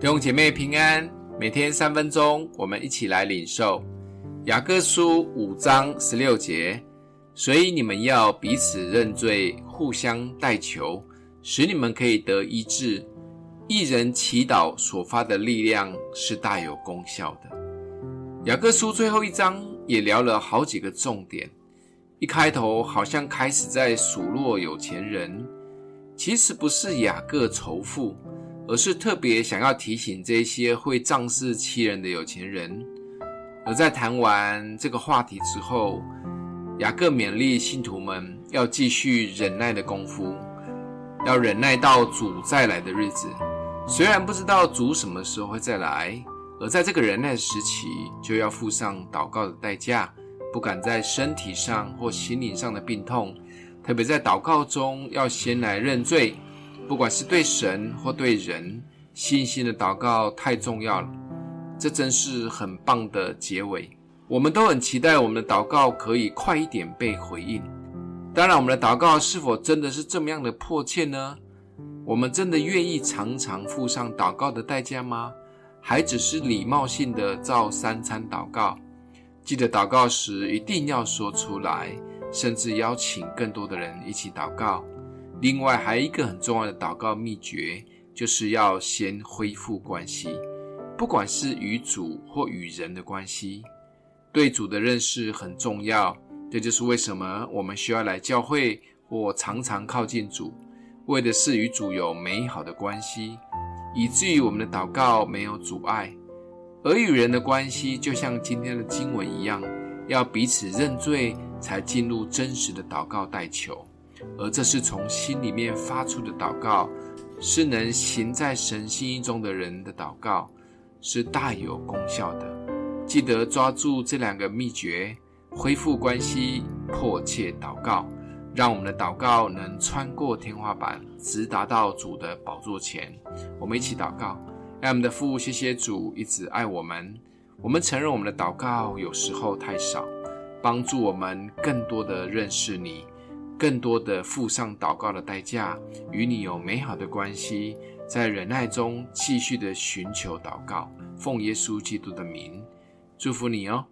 弟兄姐妹平安，每天三分钟，我们一起来领受雅各书五章十六节。所以你们要彼此认罪，互相代求，使你们可以得医治。一人祈祷所发的力量是大有功效的。雅各书最后一章也聊了好几个重点。一开头好像开始在数落有钱人，其实不是雅各仇富。而是特别想要提醒这些会仗势欺人的有钱人。而在谈完这个话题之后，雅各勉励信徒们要继续忍耐的功夫，要忍耐到主再来的日子。虽然不知道主什么时候会再来，而在这个忍耐时期，就要付上祷告的代价，不敢在身体上或心灵上的病痛，特别在祷告中要先来认罪。不管是对神或对人，信心的祷告太重要了。这真是很棒的结尾。我们都很期待我们的祷告可以快一点被回应。当然，我们的祷告是否真的是这么样的迫切呢？我们真的愿意常常付上祷告的代价吗？还只是礼貌性的照三餐祷告？记得祷告时一定要说出来，甚至邀请更多的人一起祷告。另外，还有一个很重要的祷告秘诀，就是要先恢复关系，不管是与主或与人的关系，对主的认识很重要。这就是为什么我们需要来教会或常常靠近主，为的是与主有美好的关系，以至于我们的祷告没有阻碍。而与人的关系，就像今天的经文一样，要彼此认罪，才进入真实的祷告代求。而这是从心里面发出的祷告，是能行在神心意中的人的祷告，是大有功效的。记得抓住这两个秘诀，恢复关系，迫切祷告，让我们的祷告能穿过天花板，直达到主的宝座前。我们一起祷告，让我们的父，谢谢主一直爱我们。我们承认我们的祷告有时候太少，帮助我们更多的认识你。更多的付上祷告的代价，与你有美好的关系，在忍耐中继续的寻求祷告，奉耶稣基督的名，祝福你哦。